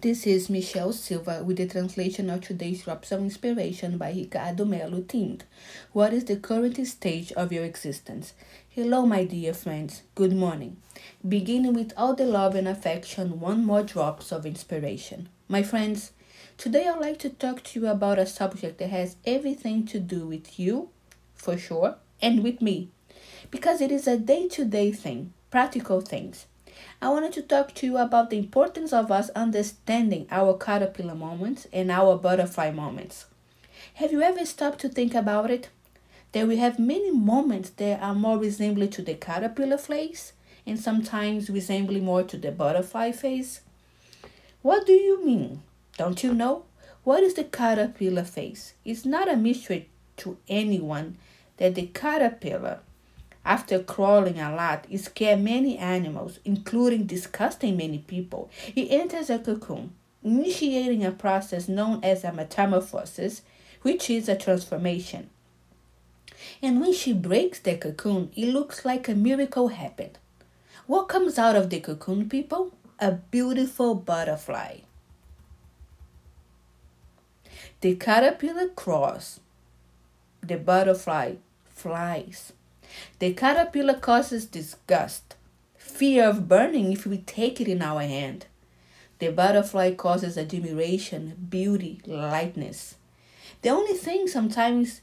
This is Michelle Silva with the translation of today's Drops of Inspiration by Ricardo Melo themed. What is the current stage of your existence? Hello, my dear friends. Good morning. Beginning with all the love and affection, one more drops of inspiration. My friends, today I'd like to talk to you about a subject that has everything to do with you, for sure, and with me, because it is a day to day thing, practical things. I wanted to talk to you about the importance of us understanding our caterpillar moments and our butterfly moments. Have you ever stopped to think about it? That we have many moments that are more resembling to the caterpillar phase and sometimes resembling more to the butterfly phase? What do you mean? Don't you know? What is the caterpillar phase? It's not a mystery to anyone that the caterpillar after crawling a lot, it scared many animals, including disgusting many people. It enters a cocoon, initiating a process known as a metamorphosis, which is a transformation. And when she breaks the cocoon, it looks like a miracle happened. What comes out of the cocoon, people? A beautiful butterfly. The caterpillar crawls. The butterfly flies. The caterpillar causes disgust, fear of burning if we take it in our hand. The butterfly causes admiration, beauty, lightness. The only thing sometimes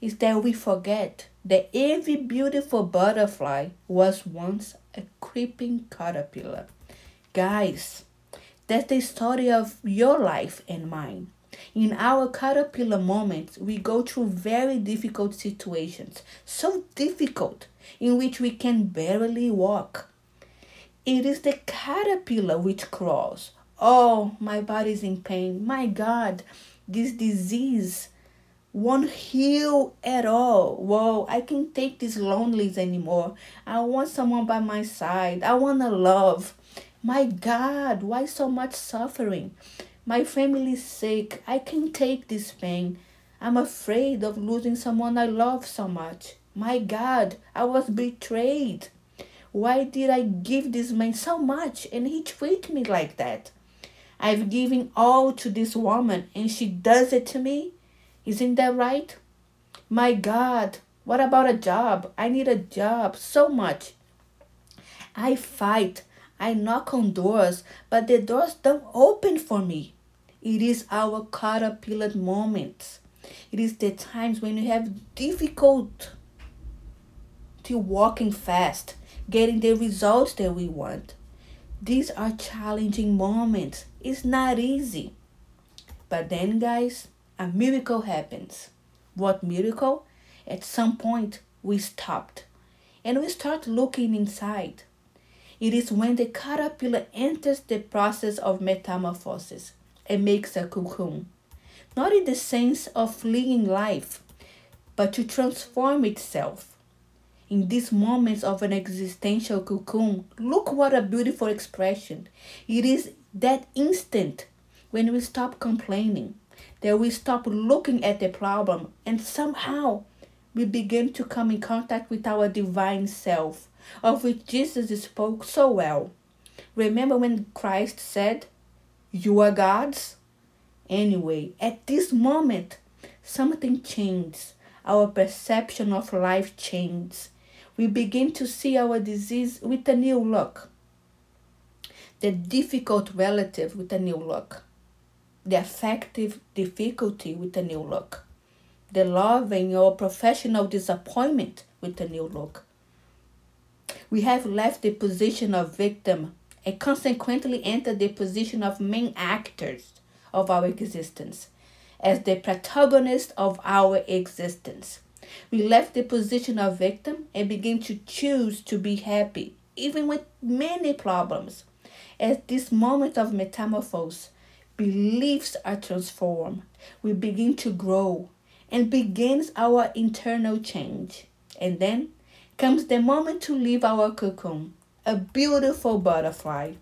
is that we forget that every beautiful butterfly was once a creeping caterpillar. Guys, that's the story of your life and mine. In our caterpillar moments, we go through very difficult situations, so difficult, in which we can barely walk. It is the caterpillar which crawls. Oh, my body's in pain. My God, this disease won't heal at all. Whoa, I can't take this loneliness anymore. I want someone by my side. I want to love. My God, why so much suffering? My family's sick. I can't take this pain. I'm afraid of losing someone I love so much. My God, I was betrayed. Why did I give this man so much and he treat me like that? I've given all to this woman and she does it to me? Isn't that right? My God, what about a job? I need a job so much. I fight. I knock on doors, but the doors don't open for me. It is our caterpillar moments. It is the times when you have difficult to walking fast, getting the results that we want. These are challenging moments. It's not easy. But then, guys, a miracle happens. What miracle? At some point, we stopped and we start looking inside. It is when the caterpillar enters the process of metamorphosis and makes a cocoon. Not in the sense of fleeing life, but to transform itself. In these moments of an existential cocoon, look what a beautiful expression. It is that instant when we stop complaining, that we stop looking at the problem, and somehow we begin to come in contact with our divine self, of which Jesus spoke so well. Remember when Christ said, You are God's? Anyway, at this moment, something changed. Our perception of life changed. We begin to see our disease with a new look. The difficult relative with a new look. The affective difficulty with a new look. The loving or professional disappointment with a new look. We have left the position of victim and consequently enter the position of main actors of our existence, as the protagonist of our existence. We left the position of victim and begin to choose to be happy, even with many problems. At this moment of metamorphose, beliefs are transformed. We begin to grow and begins our internal change. And then comes the moment to leave our cocoon, a beautiful butterfly.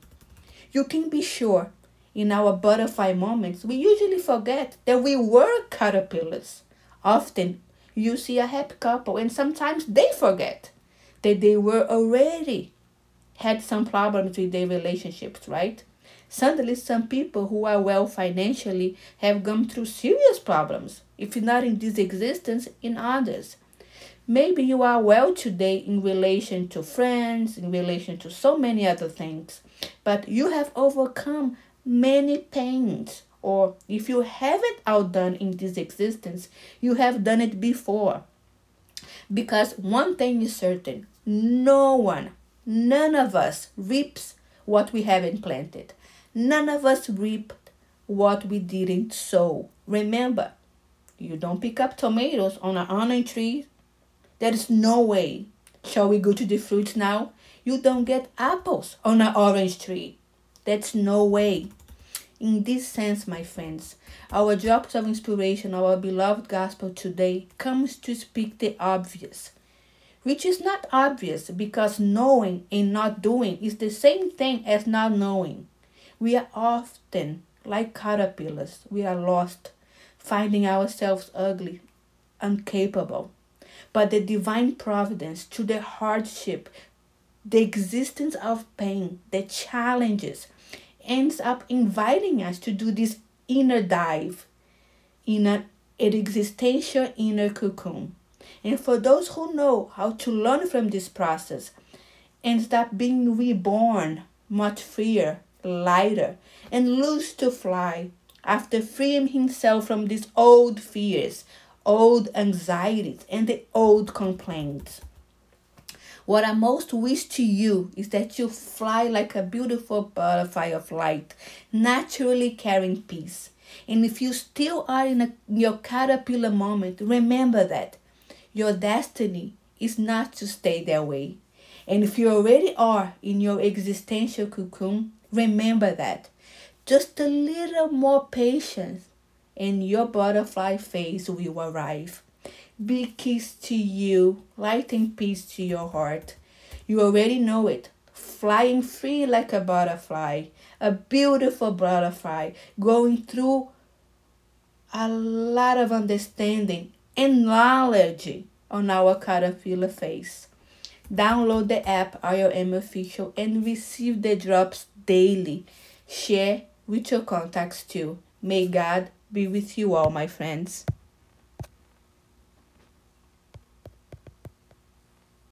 You can be sure in our butterfly moments, we usually forget that we were caterpillars. Often, you see a happy couple, and sometimes they forget that they were already had some problems with their relationships, right? Suddenly, some people who are well financially have gone through serious problems, if not in this existence, in others. Maybe you are well today in relation to friends, in relation to so many other things, but you have overcome many pains. Or if you haven't outdone in this existence, you have done it before. Because one thing is certain no one, none of us reaps what we haven't planted. None of us reap what we didn't sow. Remember, you don't pick up tomatoes on an onion tree. There is no way. Shall we go to the fruits now? You don't get apples on an orange tree. That's no way. In this sense, my friends, our drops of inspiration, our beloved gospel today comes to speak the obvious, which is not obvious because knowing and not doing is the same thing as not knowing. We are often like caterpillars, we are lost, finding ourselves ugly, incapable. But the divine providence, to the hardship, the existence of pain, the challenges, ends up inviting us to do this inner dive in an, an existential inner cocoon. And for those who know how to learn from this process, ends up being reborn much freer, lighter, and loose to fly after freeing himself from these old fears, old anxieties, and the old complaints. What I most wish to you is that you fly like a beautiful butterfly of light, naturally carrying peace. And if you still are in a, your caterpillar moment, remember that your destiny is not to stay that way. And if you already are in your existential cocoon, remember that. Just a little more patience and your butterfly face will arrive. Big kiss to you, light and peace to your heart. You already know it. Flying free like a butterfly, a beautiful butterfly, going through a lot of understanding and knowledge on our caterpillar face. Download the app IOM Official and receive the drops daily. Share with your contacts too. May God be with you all, my friends.